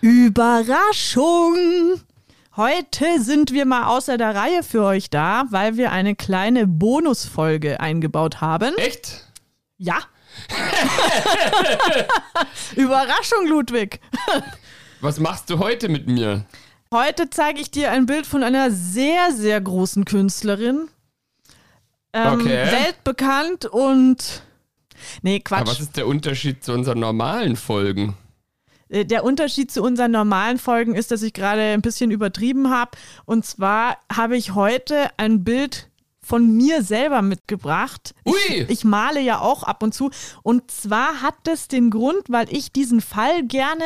Überraschung! Heute sind wir mal außer der Reihe für euch da, weil wir eine kleine Bonusfolge eingebaut haben. Echt? Ja. Überraschung, Ludwig. Was machst du heute mit mir? Heute zeige ich dir ein Bild von einer sehr, sehr großen Künstlerin. Ähm, Okay. Weltbekannt und. Nee, Quatsch. Aber was ist der Unterschied zu unseren normalen Folgen? Äh, Der Unterschied zu unseren normalen Folgen ist, dass ich gerade ein bisschen übertrieben habe. Und zwar habe ich heute ein Bild von mir selber mitgebracht. Ui! Ich, ich male ja auch ab und zu. Und zwar hat das den Grund, weil ich diesen Fall gerne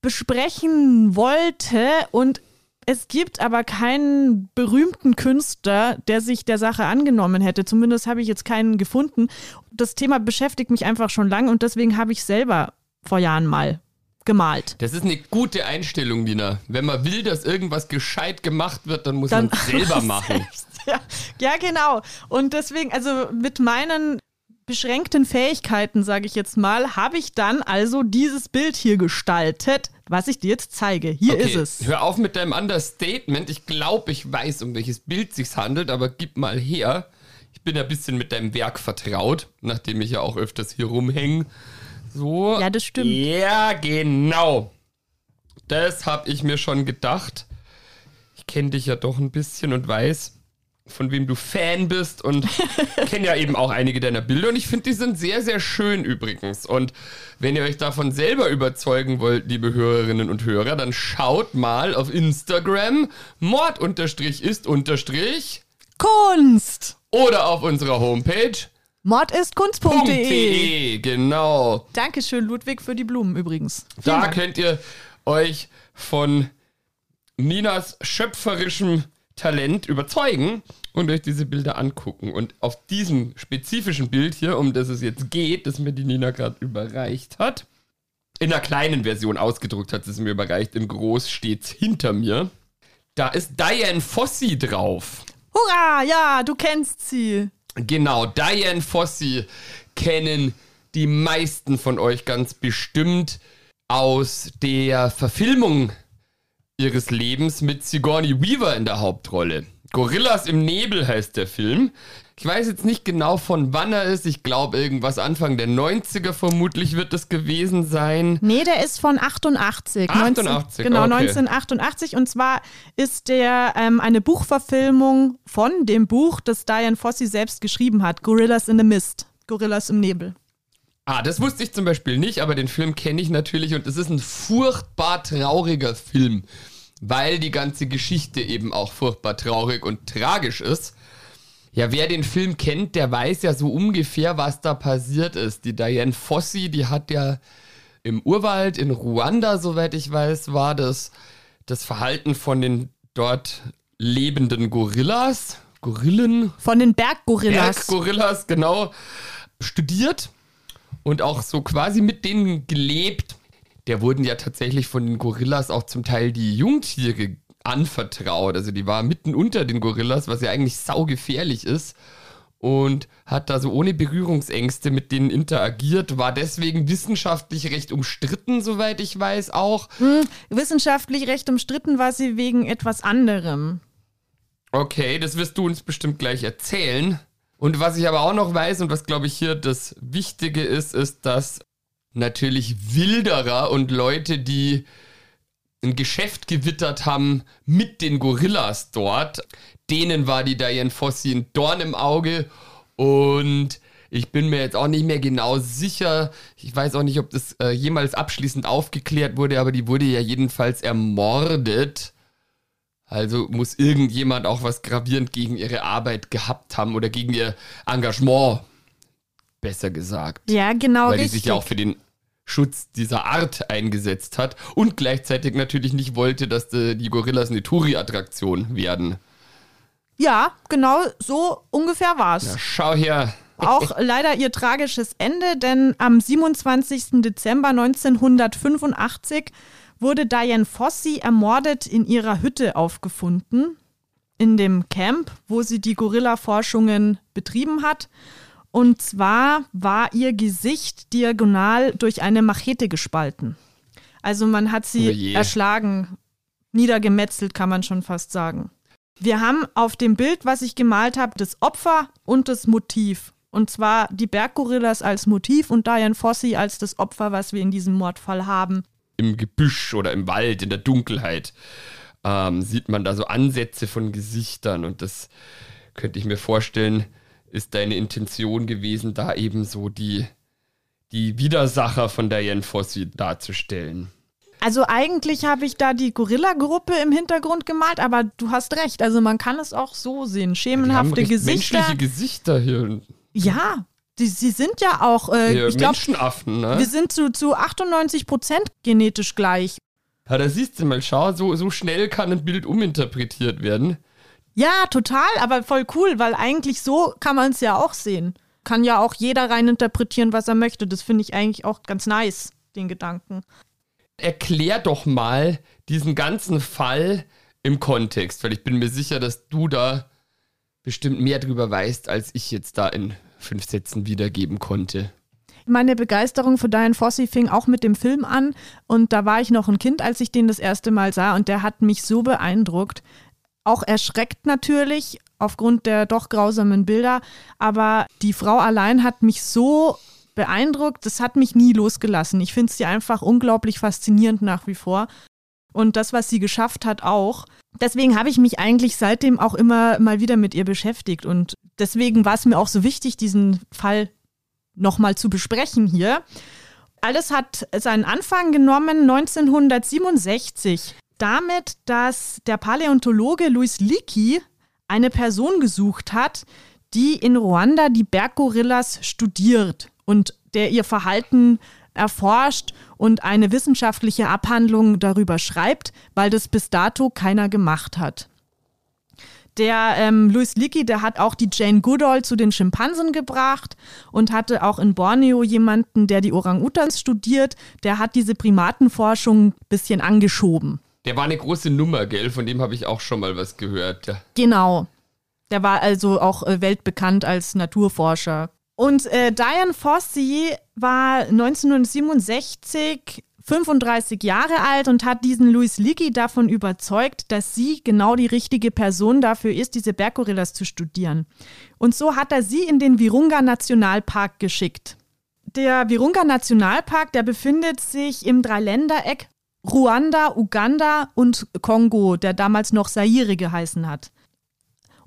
besprechen wollte und es gibt aber keinen berühmten Künstler, der sich der Sache angenommen hätte. Zumindest habe ich jetzt keinen gefunden. Das Thema beschäftigt mich einfach schon lange und deswegen habe ich selber vor Jahren mal gemalt. Das ist eine gute Einstellung, Nina. Wenn man will, dass irgendwas gescheit gemacht wird, dann muss Dann man es selber machen. Ja, ja, genau. Und deswegen, also mit meinen beschränkten Fähigkeiten, sage ich jetzt mal, habe ich dann also dieses Bild hier gestaltet, was ich dir jetzt zeige. Hier ist es. Hör auf mit deinem Understatement. Ich glaube, ich weiß, um welches Bild sich's handelt, aber gib mal her. Ich bin ja ein bisschen mit deinem Werk vertraut, nachdem ich ja auch öfters hier rumhänge. So. Ja, das stimmt. Ja, genau. Das habe ich mir schon gedacht. Ich kenne dich ja doch ein bisschen und weiß, von wem du Fan bist und kenne ja eben auch einige deiner Bilder und ich finde, die sind sehr, sehr schön übrigens. Und wenn ihr euch davon selber überzeugen wollt, liebe Hörerinnen und Hörer, dann schaut mal auf Instagram mord ist Kunst! oder auf unserer Homepage Mordistkunst.de .de, genau. Dankeschön, Ludwig, für die Blumen übrigens. Vielen Da Dank. könnt ihr euch von Ninas schöpferischem Talent überzeugen und euch diese Bilder angucken. Und auf diesem spezifischen Bild hier, um das es jetzt geht, das mir die Nina gerade überreicht hat, in einer kleinen Version ausgedruckt hat sie es mir überreicht, in groß steht's hinter mir. Da ist Diane Fossey drauf. Hurra, ja, du kennst sie. Genau, Diane Fossey kennen die meisten von euch ganz bestimmt aus der Verfilmung ihres Lebens mit Sigourney Weaver in der Hauptrolle. Gorillas im Nebel heißt der Film. Ich weiß jetzt nicht genau von wann er ist. Ich glaube irgendwas Anfang der 90er vermutlich wird es gewesen sein. Nee, der ist von 88. 88, genau, okay. 1988. Und zwar ist der ähm, eine Buchverfilmung von dem Buch, das Diane Fossey selbst geschrieben hat. Gorillas in the Mist. Gorillas im Nebel. Ah, das wusste ich zum Beispiel nicht, aber den Film kenne ich natürlich und es ist ein furchtbar trauriger Film, weil die ganze Geschichte eben auch furchtbar traurig und tragisch ist. Ja, wer den Film kennt, der weiß ja so ungefähr, was da passiert ist. Die Diane Fossey, die hat ja im Urwald in Ruanda, soweit ich weiß, war das das Verhalten von den dort lebenden Gorillas, Gorillen, Von den Berggorillas. Berggorillas, genau, studiert und auch so quasi mit denen gelebt. Der wurden ja tatsächlich von den Gorillas auch zum Teil die Jungtiere anvertraut. Also die war mitten unter den Gorillas, was ja eigentlich saugefährlich ist. Und hat da so ohne Berührungsängste mit denen interagiert, war deswegen wissenschaftlich recht umstritten, soweit ich weiß auch. Wissenschaftlich recht umstritten war sie wegen etwas anderem. Okay, das wirst du uns bestimmt gleich erzählen. Und was ich aber auch noch weiß und was glaube ich hier das Wichtige ist, ist, dass natürlich Wilderer und Leute, die ein Geschäft gewittert haben mit den Gorillas dort, denen war die Diane Fossey ein Dorn im Auge und ich bin mir jetzt auch nicht mehr genau sicher. Ich weiß auch nicht, ob das äh, jemals abschließend aufgeklärt wurde, aber die wurde ja jedenfalls ermordet. Also muss irgendjemand auch was gravierend gegen ihre Arbeit gehabt haben oder gegen ihr Engagement, besser gesagt. Ja, genau Weil die richtig. sich ja auch für den Schutz dieser Art eingesetzt hat und gleichzeitig natürlich nicht wollte, dass die, die Gorillas eine Touri-Attraktion werden. Ja, genau so ungefähr war's. Ja, schau her. Auch leider ihr tragisches Ende, denn am 27. Dezember 1985 wurde Diane Fossey ermordet in ihrer Hütte aufgefunden, in dem Camp, wo sie die Gorilla-Forschungen betrieben hat. Und zwar war ihr Gesicht diagonal durch eine Machete gespalten. Also man hat sie Oh erschlagen, niedergemetzelt, kann man schon fast sagen. Wir haben auf dem Bild, was ich gemalt habe, das Opfer und das Motiv. Und zwar die Berggorillas als Motiv und Diane Fossey als das Opfer, was wir in diesem Mordfall haben. Im Gebüsch oder im Wald, in der Dunkelheit, ähm, sieht man da so Ansätze von Gesichtern und das könnte ich mir vorstellen, ist deine Intention gewesen, da eben so die, die Widersacher von Diane Fossey darzustellen. Also eigentlich habe ich da die Gorilla-Gruppe im Hintergrund gemalt, aber du hast recht. Also man kann es auch so sehen. Schemenhafte recht Gesichter. menschliche Gesichter hier. Ja, die, sie sind ja auch, äh, hier ich glaube, Menschenaffen, ne? wir sind zu, zu 98 Prozent genetisch gleich. Ja, da siehst du mal, schau, so, so schnell kann ein Bild uminterpretiert werden. Ja, total, aber voll cool, weil eigentlich so kann man es ja auch sehen. Kann ja auch jeder reininterpretieren, was er möchte. Das finde ich eigentlich auch ganz nice, den Gedanken. Erklär doch mal diesen ganzen Fall im Kontext, weil ich bin mir sicher, dass du da bestimmt mehr drüber weißt, als ich jetzt da in fünf Sätzen wiedergeben konnte. Meine Begeisterung für Diane Fossey fing auch mit dem Film an und da war ich noch ein Kind, als ich den das erste Mal sah und der hat mich so beeindruckt. Auch erschreckt natürlich aufgrund der doch grausamen Bilder, aber die Frau allein hat mich so beeindruckt, das hat mich nie losgelassen. Ich finde sie einfach unglaublich faszinierend nach wie vor und das, was sie geschafft hat, auch. Deswegen habe ich mich eigentlich seitdem auch immer mal wieder mit ihr beschäftigt und deswegen war es mir auch so wichtig, diesen Fall nochmal zu besprechen hier. Alles hat seinen Anfang genommen 1967 damit, dass der Paläontologe Louis Leakey eine Person gesucht hat, die in Ruanda die Berggorillas studiert und der ihr Verhalten erforscht und eine wissenschaftliche Abhandlung darüber schreibt, weil das bis dato keiner gemacht hat. Der ähm, Louis Leakey, der hat auch die Jane Goodall zu den Schimpansen gebracht und hatte auch in Borneo jemanden, der die Orang-Utans studiert. Der hat diese Primatenforschung ein bisschen angeschoben. Der war eine große Nummer, gell? Von dem habe ich auch schon mal was gehört. Genau. Der war also auch äh, weltbekannt als Naturforscher. Und äh, Diane Fossey war 1967 35 Jahre alt und hat diesen Louis Leakey davon überzeugt, dass sie genau die richtige Person dafür ist, diese Berggorillas zu studieren. Und so hat er sie in den Virunga Nationalpark geschickt. Der Virunga Nationalpark, der befindet sich im Dreiländereck Ruanda, Uganda und Kongo, der damals noch Zaire geheißen hat.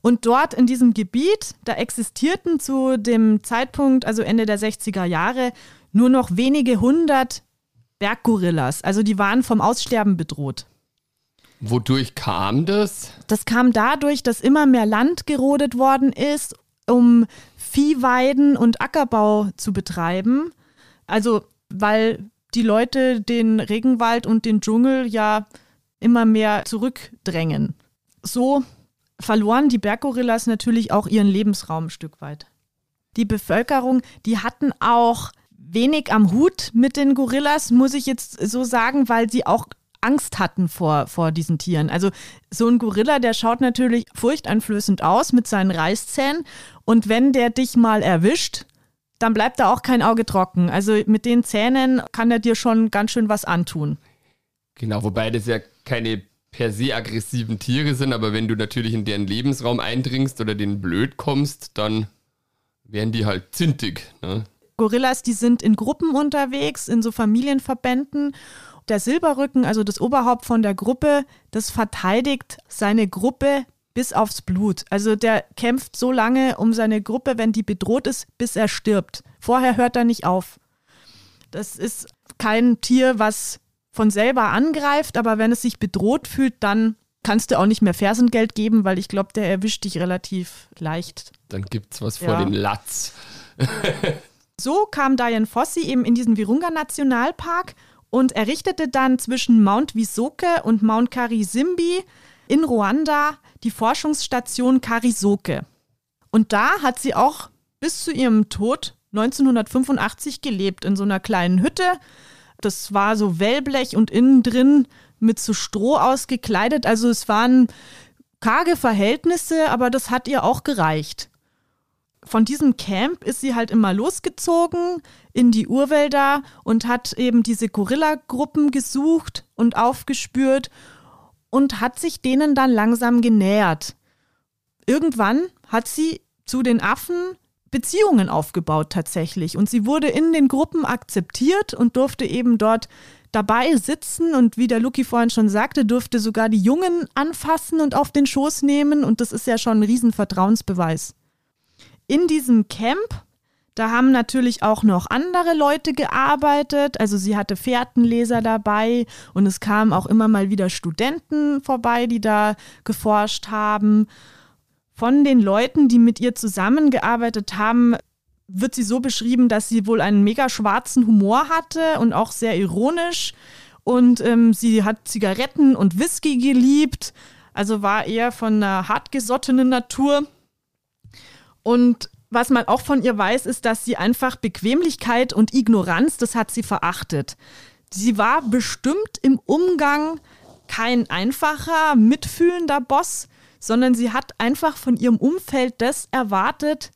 Und dort in diesem Gebiet, da existierten zu dem Zeitpunkt, also Ende der 60er Jahre, nur noch wenige hundert Berggorillas. Also die waren vom Aussterben bedroht. Wodurch kam das? Das kam dadurch, dass immer mehr Land gerodet worden ist, um Viehweiden und Ackerbau zu betreiben. Also weil die Leute den Regenwald und den Dschungel ja immer mehr zurückdrängen. So verloren die Berggorillas natürlich auch ihren Lebensraum ein Stück weit. Die Bevölkerung, die hatten auch wenig am Hut mit den Gorillas, muss ich jetzt so sagen, weil sie auch Angst hatten vor, vor diesen Tieren. Also so ein Gorilla, der schaut natürlich furchteinflößend aus mit seinen Reißzähnen und wenn der dich mal erwischt, dann bleibt da auch kein Auge trocken. Also mit den Zähnen kann er dir schon ganz schön was antun. Genau, wobei das ja keine per se aggressiven Tiere sind, aber wenn du natürlich in deren Lebensraum eindringst oder denen blöd kommst, dann werden die halt zintig. Ne? Gorillas, die sind in Gruppen unterwegs, in so Familienverbänden. Der Silberrücken, also das Oberhaupt von der Gruppe, das verteidigt seine Gruppe bis aufs Blut. Also der kämpft so lange um seine Gruppe, wenn die bedroht ist, bis er stirbt. Vorher hört er nicht auf. Das ist kein Tier, was von selber angreift, aber wenn es sich bedroht fühlt, dann kannst du auch nicht mehr Fersengeld geben, weil ich glaube, der erwischt dich relativ leicht. Dann gibt's was vor Ja. den Latz. So kam Dian Fossey eben in diesen Virunga-Nationalpark und errichtete dann zwischen Mount Visoke und Mount Karisimbi in Ruanda die Forschungsstation Karisoke. Und da hat sie auch bis zu ihrem Tod 1985 gelebt, in so einer kleinen Hütte. Das war so Wellblech und innen drin mit so Stroh ausgekleidet. Also es waren karge Verhältnisse, aber das hat ihr auch gereicht. Von diesem Camp ist sie halt immer losgezogen in die Urwälder und hat eben diese Gorilla-Gruppen gesucht und aufgespürt und hat sich denen dann langsam genähert. Irgendwann hat sie zu den Affen Beziehungen aufgebaut tatsächlich und sie wurde in den Gruppen akzeptiert und durfte eben dort dabei sitzen und wie der Lucky vorhin schon sagte, durfte sogar die Jungen anfassen und auf den Schoß nehmen und das ist ja schon ein Riesenvertrauensbeweis. In diesem Camp, da haben natürlich auch noch andere Leute gearbeitet, also sie hatte Fährtenleser dabei und es kamen auch immer mal wieder Studenten vorbei, die da geforscht haben. Von den Leuten, die mit ihr zusammengearbeitet haben, wird sie so beschrieben, dass sie wohl einen mega schwarzen Humor hatte und auch sehr ironisch. Und ähm, sie hat Zigaretten und Whisky geliebt, also war eher von einer hartgesottenen Natur. Und was man auch von ihr weiß, ist, dass sie einfach Bequemlichkeit und Ignoranz, das hat sie verachtet. Sie war bestimmt im Umgang kein einfacher, mitfühlender Boss, sondern sie hat einfach von ihrem Umfeld das erwartet,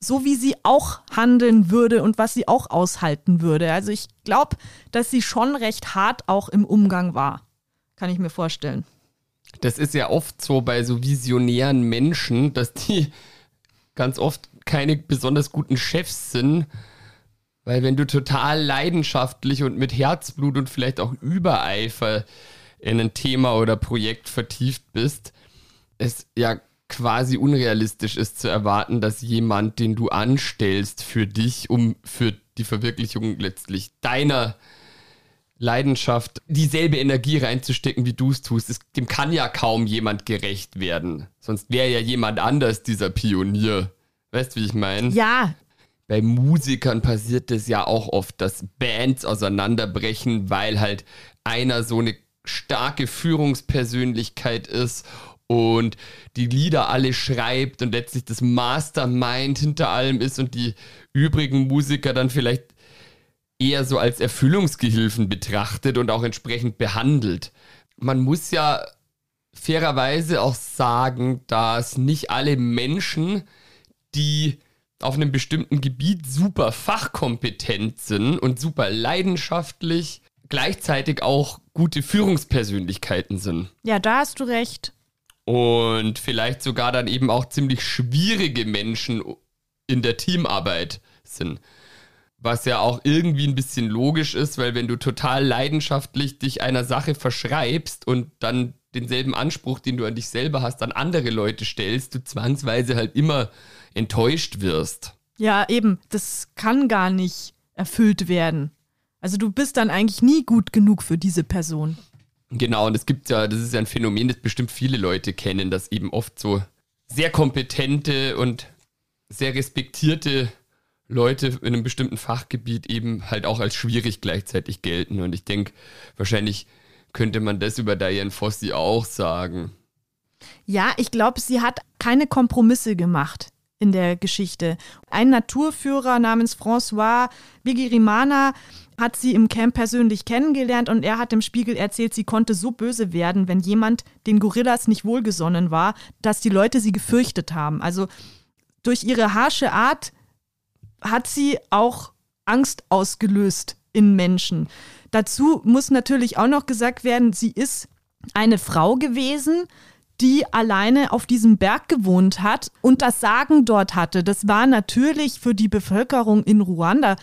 so wie sie auch handeln würde und was sie auch aushalten würde. Also ich glaube, dass sie schon recht hart auch im Umgang war. Kann ich mir vorstellen. Das ist ja oft so bei so visionären Menschen, dass die ganz oft keine besonders guten Chefs sind. Weil wenn du total leidenschaftlich und mit Herzblut und vielleicht auch Übereifer in ein Thema oder Projekt vertieft bist, es ja quasi unrealistisch ist zu erwarten, dass jemand, den du anstellst für dich, um für die Verwirklichung letztlich deiner Leidenschaft dieselbe Energie reinzustecken, wie du es tust, es, dem kann ja kaum jemand gerecht werden. Sonst wäre ja jemand anders dieser Pionier. Weißt du, wie ich meine? Ja. Bei Musikern passiert es ja auch oft, dass Bands auseinanderbrechen, weil halt einer so eine starke Führungspersönlichkeit ist und die Lieder alle schreibt und letztlich das Mastermind hinter allem ist und die übrigen Musiker dann vielleicht eher so als Erfüllungsgehilfen betrachtet und auch entsprechend behandelt. Man muss ja fairerweise auch sagen, dass nicht alle Menschen, die auf einem bestimmten Gebiet super fachkompetent sind und super leidenschaftlich, gleichzeitig auch gute Führungspersönlichkeiten sind. Ja, da hast du recht und vielleicht sogar dann eben auch ziemlich schwierige Menschen in der Teamarbeit sind. Was ja auch irgendwie ein bisschen logisch ist, weil wenn du total leidenschaftlich dich einer Sache verschreibst und dann denselben Anspruch, den du an dich selber hast, an andere Leute stellst, du zwangsweise halt immer enttäuscht wirst. Ja, eben, das kann gar nicht erfüllt werden. Also du bist dann eigentlich nie gut genug für diese Person. Genau, und es gibt ja, das ist ja ein Phänomen, das bestimmt viele Leute kennen, dass eben oft so sehr kompetente und sehr respektierte Leute in einem bestimmten Fachgebiet eben halt auch als schwierig gleichzeitig gelten. Und ich denke, wahrscheinlich könnte man das über Diane Fossey auch sagen. Ja, ich glaube, sie hat keine Kompromisse gemacht in der Geschichte. Ein Naturführer namens François Bigirimana hat sie im Camp persönlich kennengelernt und er hat dem Spiegel erzählt, sie konnte so böse werden, wenn jemand den Gorillas nicht wohlgesonnen war, dass die Leute sie gefürchtet haben. Also durch ihre harsche Art hat sie auch Angst ausgelöst in Menschen. Dazu muss natürlich auch noch gesagt werden, sie ist eine Frau gewesen, die alleine auf diesem Berg gewohnt hat und das Sagen dort hatte. Das war natürlich für die Bevölkerung in Ruanda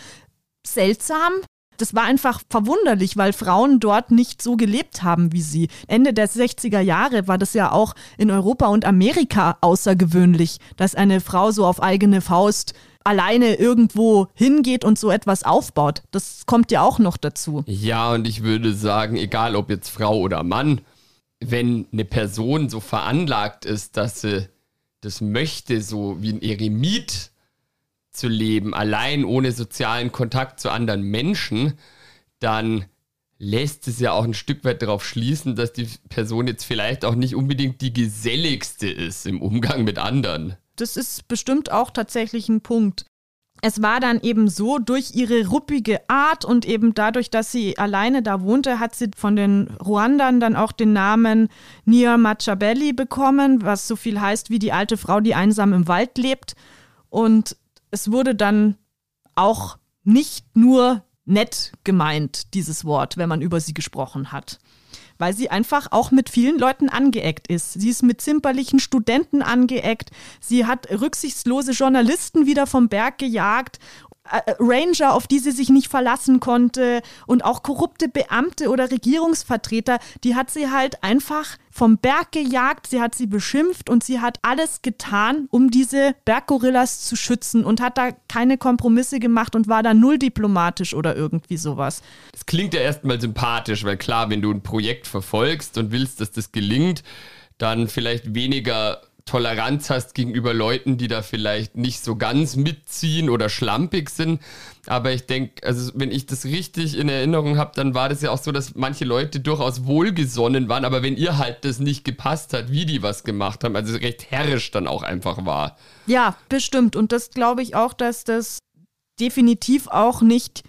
seltsam, das war einfach verwunderlich, weil Frauen dort nicht so gelebt haben wie sie. Ende der 60er Jahre war das ja auch in Europa und Amerika außergewöhnlich, dass eine Frau so auf eigene Faust alleine irgendwo hingeht und so etwas aufbaut. Das kommt ja auch noch dazu. Ja, und ich würde sagen, egal ob jetzt Frau oder Mann, wenn eine Person so veranlagt ist, dass sie das möchte, so wie ein Eremit zu leben, allein ohne sozialen Kontakt zu anderen Menschen, dann lässt es ja auch ein Stück weit darauf schließen, dass die Person jetzt vielleicht auch nicht unbedingt die geselligste ist im Umgang mit anderen. Das ist bestimmt auch tatsächlich ein Punkt. Es war dann eben so, durch ihre ruppige Art und eben dadurch, dass sie alleine da wohnte, hat sie von den Ruandern dann auch den Namen Nia Machabelli bekommen, was so viel heißt wie die alte Frau, die einsam im Wald lebt. Und es wurde dann auch nicht nur nett gemeint, dieses Wort, wenn man über sie gesprochen hat. Weil sie einfach auch mit vielen Leuten angeeckt ist. Sie ist mit zimperlichen Studenten angeeckt. Sie hat rücksichtslose Journalisten wieder vom Berg gejagt Ranger, auf die sie sich nicht verlassen konnte und auch korrupte Beamte oder Regierungsvertreter, die hat sie halt einfach vom Berg gejagt, sie hat sie beschimpft und sie hat alles getan, um diese Berggorillas zu schützen und hat da keine Kompromisse gemacht und war da null diplomatisch oder irgendwie sowas. Das klingt ja erstmal sympathisch, weil klar, wenn du ein Projekt verfolgst und willst, dass das gelingt, dann vielleicht weniger Toleranz hast gegenüber Leuten, die da vielleicht nicht so ganz mitziehen oder schlampig sind. Aber ich denke, also wenn ich das richtig in Erinnerung habe, dann war das ja auch so, dass manche Leute durchaus wohlgesonnen waren. Aber wenn ihr halt das nicht gepasst hat, wie die was gemacht haben, also recht herrisch dann auch einfach war. Ja, bestimmt. Und das glaube ich auch, dass das definitiv auch nicht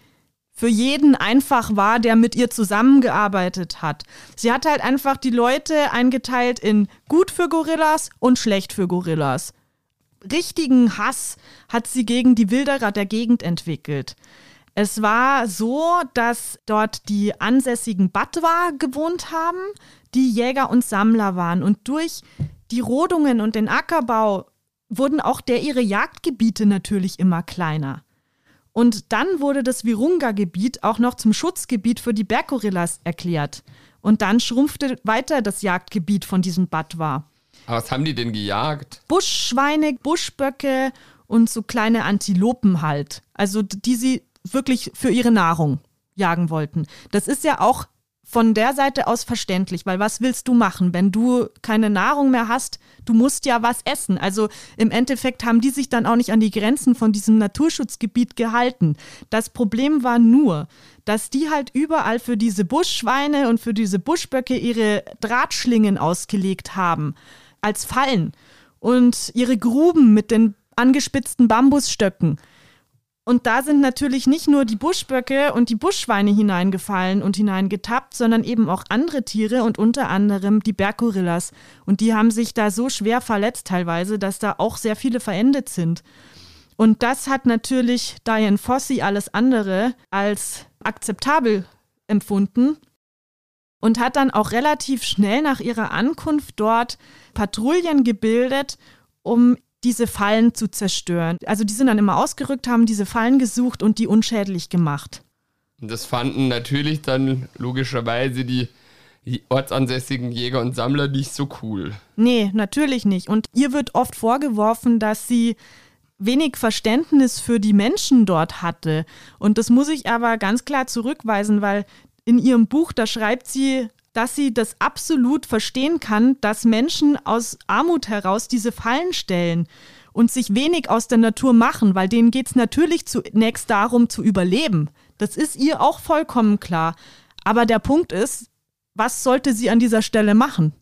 für jeden einfach war, der mit ihr zusammengearbeitet hat. Sie hat halt einfach die Leute eingeteilt in gut für Gorillas und schlecht für Gorillas. Richtigen Hass hat sie gegen die Wilderer der Gegend entwickelt. Es war so, dass dort die ansässigen Batwa gewohnt haben, die Jäger und Sammler waren. Und durch die Rodungen und den Ackerbau wurden auch der ihre Jagdgebiete natürlich immer kleiner. Und dann wurde das Virunga-Gebiet auch noch zum Schutzgebiet für die Berggorillas erklärt. Und dann schrumpfte weiter das Jagdgebiet von diesem Batwa. Aber was haben die denn gejagt? Buschschweine, Buschböcke und so kleine Antilopen halt. Also die sie wirklich für ihre Nahrung jagen wollten. Das ist ja auch von der Seite aus verständlich, weil was willst du machen, wenn du keine Nahrung mehr hast? Du musst ja was essen. Also im Endeffekt haben die sich dann auch nicht an die Grenzen von diesem Naturschutzgebiet gehalten. Das Problem war nur, dass die halt überall für diese Buschschweine und für diese Buschböcke ihre Drahtschlingen ausgelegt haben als Fallen und ihre Gruben mit den angespitzten Bambusstöcken. Und da sind natürlich nicht nur die Buschböcke und die Buschschweine hineingefallen und hineingetappt, sondern eben auch andere Tiere und unter anderem die Berggorillas. Und die haben sich da so schwer verletzt teilweise, dass da auch sehr viele verendet sind. Und das hat natürlich Diane Fossey alles andere als akzeptabel empfunden und hat dann auch relativ schnell nach ihrer Ankunft dort Patrouillen gebildet, um diese Fallen zu zerstören. Also die sind dann immer ausgerückt, haben diese Fallen gesucht und die unschädlich gemacht. Das fanden natürlich dann logischerweise die ortsansässigen Jäger und Sammler nicht so cool. Nee, natürlich nicht. Und ihr wird oft vorgeworfen, dass sie wenig Verständnis für die Menschen dort hatte. Und das muss ich aber ganz klar zurückweisen, weil in ihrem Buch, da schreibt sie, dass sie das absolut verstehen kann, dass Menschen aus Armut heraus diese Fallen stellen und sich wenig aus der Natur machen, weil denen geht es natürlich zunächst darum zu überleben. Das ist ihr auch vollkommen klar. Aber der Punkt ist, was sollte sie an dieser Stelle machen?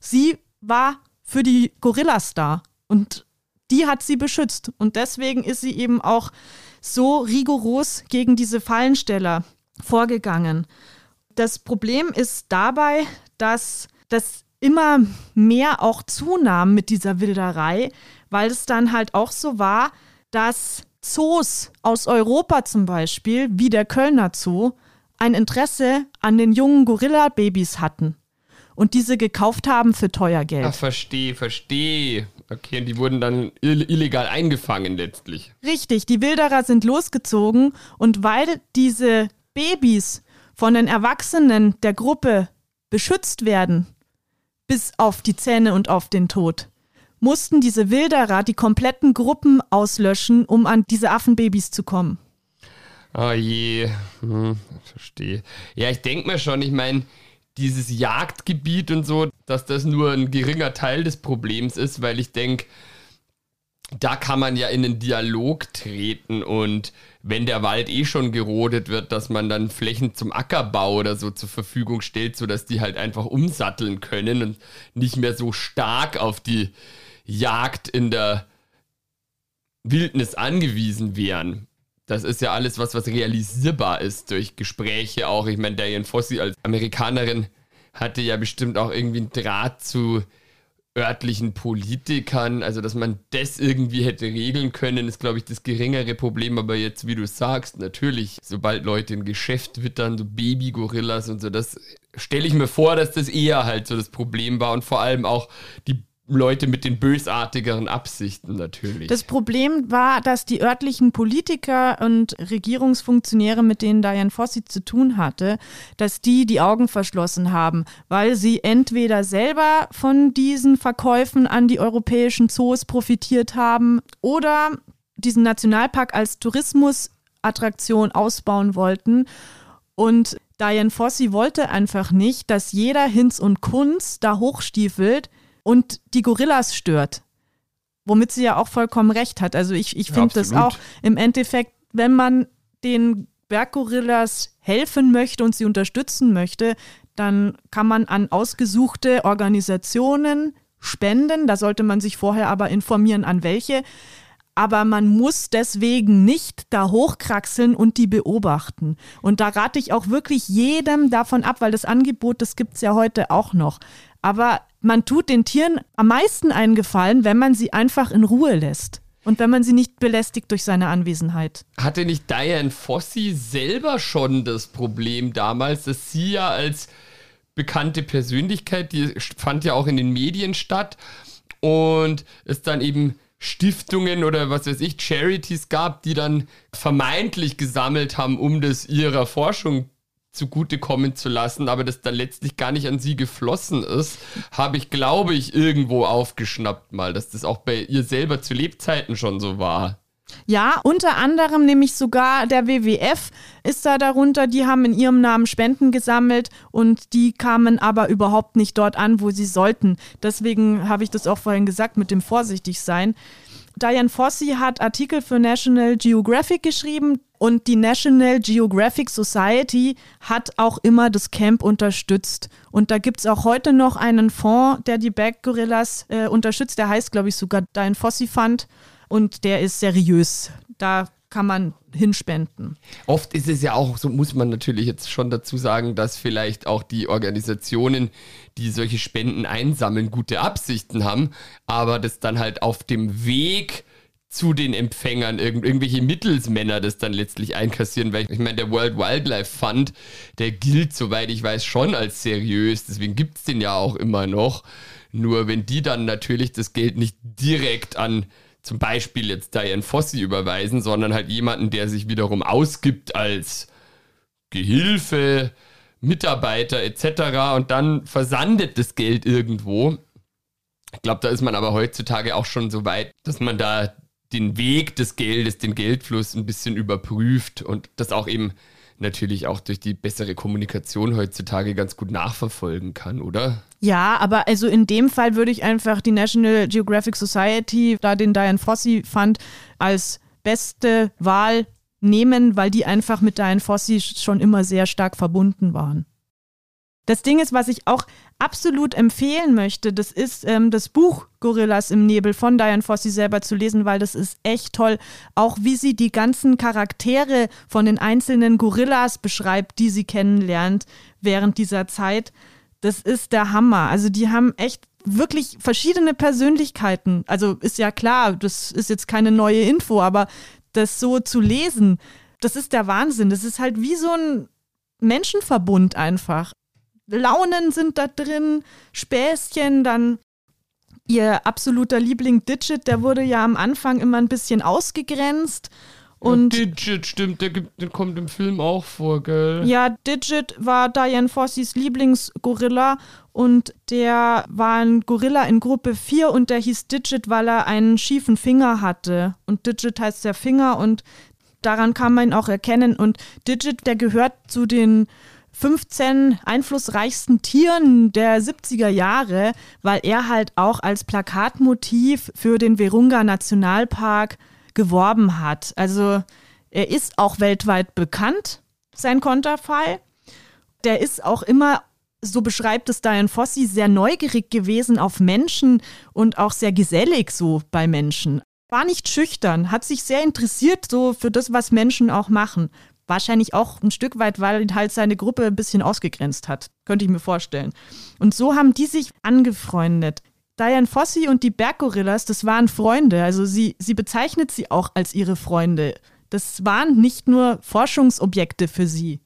Sie war für die Gorillas da und die hat sie beschützt. Und deswegen ist sie eben auch so rigoros gegen diese Fallensteller vorgegangen. Das Problem ist dabei, dass das immer mehr auch zunahm mit dieser Wilderei, weil es dann halt auch so war, dass Zoos aus Europa zum Beispiel, wie der Kölner Zoo, ein Interesse an den jungen Gorilla-Babys hatten und diese gekauft haben für teuer Geld. Ach, verstehe, verstehe. Okay, und die wurden dann illegal eingefangen letztlich. Richtig, die Wilderer sind losgezogen und weil diese Babys von den Erwachsenen der Gruppe beschützt werden, bis auf die Zähne und auf den Tod, mussten diese Wilderer die kompletten Gruppen auslöschen, um an diese Affenbabys zu kommen. Oh je, hm, verstehe. Ja, ich denke mir schon, ich meine, dieses Jagdgebiet und so, dass das nur ein geringer Teil des Problems ist, weil ich denke, da kann man ja in den Dialog treten und wenn der Wald eh schon gerodet wird, dass man dann Flächen zum Ackerbau oder so zur Verfügung stellt, sodass die halt einfach umsatteln können und nicht mehr so stark auf die Jagd in der Wildnis angewiesen wären. Das ist ja alles was, was realisierbar ist durch Gespräche auch. Ich meine, Diane Fossey als Amerikanerin hatte ja bestimmt auch irgendwie einen Draht zu örtlichen Politikern, also dass man das irgendwie hätte regeln können, ist, glaube ich, das geringere Problem. Aber jetzt, wie du sagst, natürlich, sobald Leute ein Geschäft wittern, so Baby-Gorillas und so, das stelle ich mir vor, dass das eher halt so das Problem war und vor allem auch die Leute mit den bösartigeren Absichten natürlich. Das Problem war, dass die örtlichen Politiker und Regierungsfunktionäre, mit denen Diane Fossey zu tun hatte, dass die die Augen verschlossen haben, weil sie entweder selber von diesen Verkäufen an die europäischen Zoos profitiert haben oder diesen Nationalpark als Tourismusattraktion ausbauen wollten. Und Diane Fossey wollte einfach nicht, dass jeder Hinz und Kunz da hochstiefelt und die Gorillas stört. Womit sie ja auch vollkommen recht hat. Also ich, ich finde ja, das auch im Endeffekt, wenn man den Berggorillas helfen möchte und sie unterstützen möchte, dann kann man an ausgesuchte Organisationen spenden. Da sollte man sich vorher aber informieren, an welche. Aber man muss deswegen nicht da hochkraxeln und die beobachten. Und da rate ich auch wirklich jedem davon ab, weil das Angebot, das gibt es ja heute auch noch. Aber man tut den Tieren am meisten einen Gefallen, wenn man sie einfach in Ruhe lässt. Und wenn man sie nicht belästigt durch seine Anwesenheit. Hatte nicht Diane Fossey selber schon das Problem damals, dass sie ja als bekannte Persönlichkeit, die fand ja auch in den Medien statt und es dann eben Stiftungen oder was weiß ich, Charities gab, die dann vermeintlich gesammelt haben, um das ihrer Forschung zugutekommen zu lassen, aber das dann letztlich gar nicht an sie geflossen ist, habe ich, glaube ich, irgendwo aufgeschnappt mal, dass das auch bei ihr selber zu Lebzeiten schon so war. Ja, unter anderem nämlich sogar der WWF ist da darunter. Die haben in ihrem Namen Spenden gesammelt und die kamen aber überhaupt nicht dort an, wo sie sollten. Deswegen habe ich das auch vorhin gesagt mit dem Vorsichtigsein. Diane Fossey hat Artikel für National Geographic geschrieben und die National Geographic Society hat auch immer das Camp unterstützt. Und da gibt es auch heute noch einen Fonds, der die Back Gorillas äh, unterstützt. Der heißt, glaube ich, sogar Diane Fossey Fund und der ist seriös. Da kann man hinspenden. Oft ist es ja auch, so muss man natürlich jetzt schon dazu sagen, dass vielleicht auch die Organisationen, die solche Spenden einsammeln, gute Absichten haben, aber das dann halt auf dem Weg zu den Empfängern irg irgendwelche Mittelsmänner das dann letztlich einkassieren, weil ich meine, der World Wildlife Fund, der gilt, soweit ich weiß, schon als seriös, deswegen gibt es den ja auch immer noch. Nur wenn die dann natürlich das Geld nicht direkt an zum Beispiel jetzt Diane Fossey überweisen, sondern halt jemanden, der sich wiederum ausgibt als Gehilfe, Mitarbeiter etc. und dann versandet das Geld irgendwo. Ich glaube, da ist man aber heutzutage auch schon so weit, dass man da den Weg des Geldes, den Geldfluss ein bisschen überprüft und das auch eben natürlich auch durch die bessere Kommunikation heutzutage ganz gut nachverfolgen kann, oder? Ja, aber also in dem Fall würde ich einfach die National Geographic Society, da den Diane Fossey fand, als beste Wahl nehmen, weil die einfach mit Diane Fossey schon immer sehr stark verbunden waren. Das Ding ist, was ich auch absolut empfehlen möchte, das ist ähm, das Buch Gorillas im Nebel von Diane Fossey selber zu lesen, weil das ist echt toll. Auch wie sie die ganzen Charaktere von den einzelnen Gorillas beschreibt, die sie kennenlernt während dieser Zeit. Das ist der Hammer. Also die haben echt wirklich verschiedene Persönlichkeiten. Also ist ja klar, das ist jetzt keine neue Info, aber das so zu lesen, das ist der Wahnsinn. Das ist halt wie so ein Menschenverbund einfach. Launen sind da drin, Späßchen, dann ihr absoluter Liebling Digit, der wurde ja am Anfang immer ein bisschen ausgegrenzt. Und ja, Digit, stimmt, der, gibt, der kommt im Film auch vor, gell? Ja, Digit war Diane Fosseys Lieblingsgorilla und der war ein Gorilla in Gruppe 4 und der hieß Digit, weil er einen schiefen Finger hatte. Und Digit heißt der Finger und daran kann man ihn auch erkennen. Und Digit, der gehört zu den 15 einflussreichsten Tieren der 70er Jahre, weil er halt auch als Plakatmotiv für den Virunga Nationalpark geworben hat. Also er ist auch weltweit bekannt, sein Konterfei. Der ist auch immer, so beschreibt es Diane Fossey, sehr neugierig gewesen auf Menschen und auch sehr gesellig so bei Menschen. War nicht schüchtern, hat sich sehr interessiert so für das, was Menschen auch machen. Wahrscheinlich auch ein Stück weit, weil halt seine Gruppe ein bisschen ausgegrenzt hat. Könnte ich mir vorstellen. Und so haben die sich angefreundet. Diane Fossey und die Berggorillas, das waren Freunde. Also sie, sie bezeichnet sie auch als ihre Freunde. Das waren nicht nur Forschungsobjekte für sie,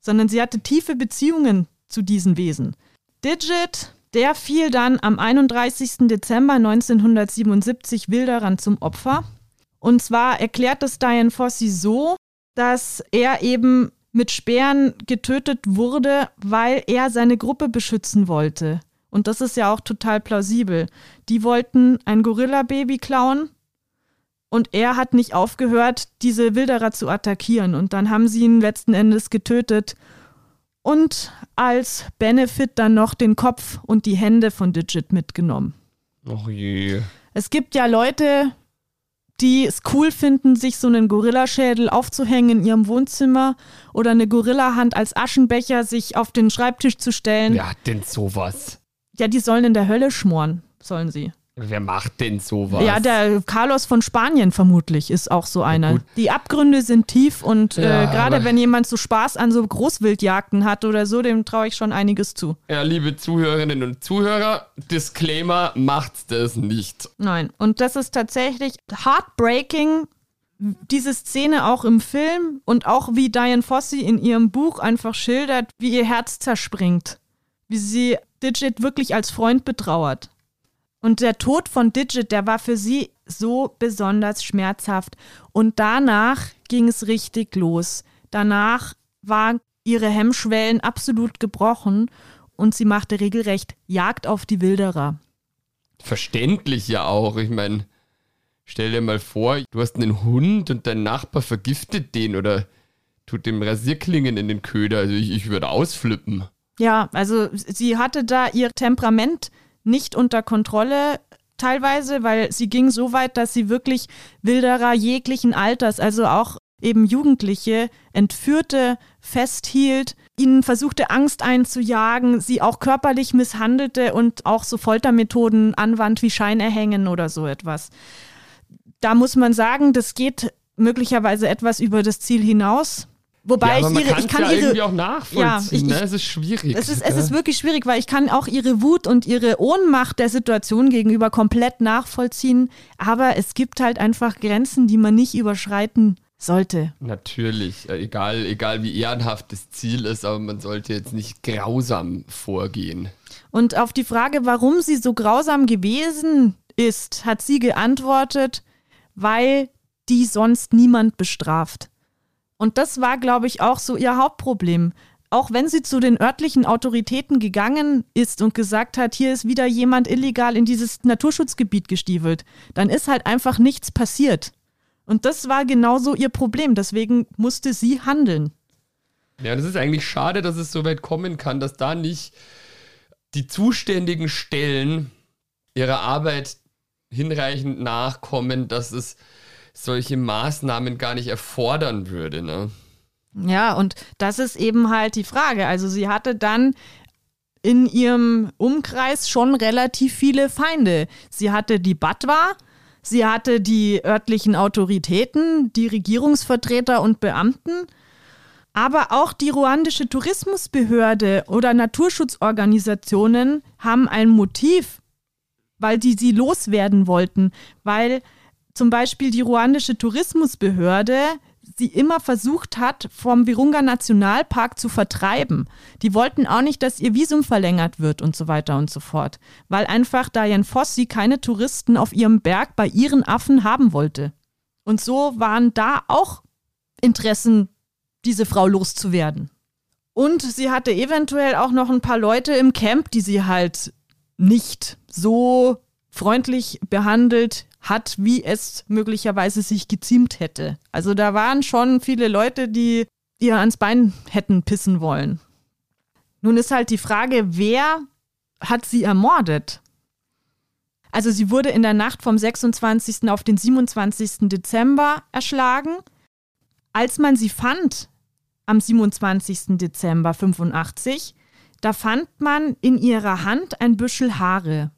sondern sie hatte tiefe Beziehungen zu diesen Wesen. Digit, der fiel dann am 31. Dezember 1977 Wilderern zum Opfer. Und zwar erklärt es Diane Fossey so, dass er eben mit Speeren getötet wurde, weil er seine Gruppe beschützen wollte. Und das ist ja auch total plausibel. Die wollten ein Gorilla-Baby klauen und er hat nicht aufgehört, diese Wilderer zu attackieren. Und dann haben sie ihn letzten Endes getötet und als Benefit dann noch den Kopf und die Hände von Digit mitgenommen. Och je. Es gibt ja Leute, die es cool finden, sich so einen Gorillaschädel aufzuhängen in ihrem Wohnzimmer oder eine Gorillahand als Aschenbecher sich auf den Schreibtisch zu stellen. Wer hat denn sowas? Ja, die sollen in der Hölle schmoren, sollen sie. Wer macht denn sowas? Ja, der Carlos von Spanien vermutlich ist auch so einer. gut. Die Abgründe sind tief und Ja, äh, gerade wenn jemand so Spaß an so Großwildjagden hat oder so, dem traue ich schon einiges zu. Ja, liebe Zuhörerinnen und Zuhörer, Disclaimer, macht das nicht. Nein, und das ist tatsächlich heartbreaking, diese Szene auch im Film und auch wie Diane Fossey in ihrem Buch einfach schildert, wie ihr Herz zerspringt, wie sie Digit wirklich als Freund betrauert. Und der Tod von Digit, der war für sie so besonders schmerzhaft. Und danach ging es richtig los. Danach waren ihre Hemmschwellen absolut gebrochen und sie machte regelrecht Jagd auf die Wilderer. Verständlich ja auch. Ich meine, stell dir mal vor, du hast einen Hund und dein Nachbar vergiftet den oder tut dem Rasierklingen in den Köder. Also ich, ich würde ausflippen. Ja, also sie hatte da ihr Temperament nicht unter Kontrolle teilweise, weil sie ging so weit, dass sie wirklich Wilderer jeglichen Alters, also auch eben Jugendliche, entführte, festhielt, ihnen versuchte Angst einzujagen, sie auch körperlich misshandelte und auch so Foltermethoden anwandt wie Scheinerhängen oder so etwas. Da muss man sagen, das geht möglicherweise etwas über das Ziel hinaus. Wobei ja, ich ihre, ich kann ja ihre, irgendwie auch nachvollziehen. Ja, ich- ne? ich- Es ist schwierig. es ist, es ja. ist wirklich schwierig, weil ich kann auch ihre Wut und ihre Ohnmacht der Situation gegenüber komplett nachvollziehen. Aber es gibt halt einfach Grenzen, die man nicht überschreiten sollte. Natürlich, äh, egal, egal wie ehrenhaft das Ziel ist, aber man sollte jetzt nicht grausam vorgehen. Und auf die Frage, warum sie so grausam gewesen ist, hat sie geantwortet, weil die sonst niemand bestraft. Und das war, glaube ich, auch so ihr Hauptproblem. Auch wenn sie zu den örtlichen Autoritäten gegangen ist und gesagt hat, hier ist wieder jemand illegal in dieses Naturschutzgebiet gestiefelt, dann ist halt einfach nichts passiert. Und das war genauso ihr Problem. Deswegen musste sie handeln. Ja, das ist eigentlich schade, dass es so weit kommen kann, dass da nicht die zuständigen Stellen ihrer Arbeit hinreichend nachkommen, dass es solche Maßnahmen gar nicht erfordern würde. Ne? Ja, und das ist eben halt die Frage. Also sie hatte dann in ihrem Umkreis schon relativ viele Feinde. Sie hatte die Batwa, sie hatte die örtlichen Autoritäten, die Regierungsvertreter und Beamten, aber auch die ruandische Tourismusbehörde oder Naturschutzorganisationen haben ein Motiv, weil die sie loswerden wollten, weil zum Beispiel die ruandische Tourismusbehörde sie immer versucht hat, vom Virunga Nationalpark zu vertreiben. Die wollten auch nicht, dass ihr Visum verlängert wird und so weiter und so fort, weil einfach Diane Fossey keine Touristen auf ihrem Berg bei ihren Affen haben wollte. Und so waren da auch Interessen, diese Frau loszuwerden. Und sie hatte eventuell auch noch ein paar Leute im Camp, die sie halt nicht so freundlich behandelt hat, wie es möglicherweise sich geziemt hätte. Also da waren schon viele Leute, die ihr ans Bein hätten pissen wollen. Nun ist halt die Frage, wer hat sie ermordet? Also sie wurde in der Nacht vom 26. auf den 27. Dezember erschlagen. Als man sie fand, am 27. Dezember 85, da fand man in ihrer Hand ein Büschel Haare.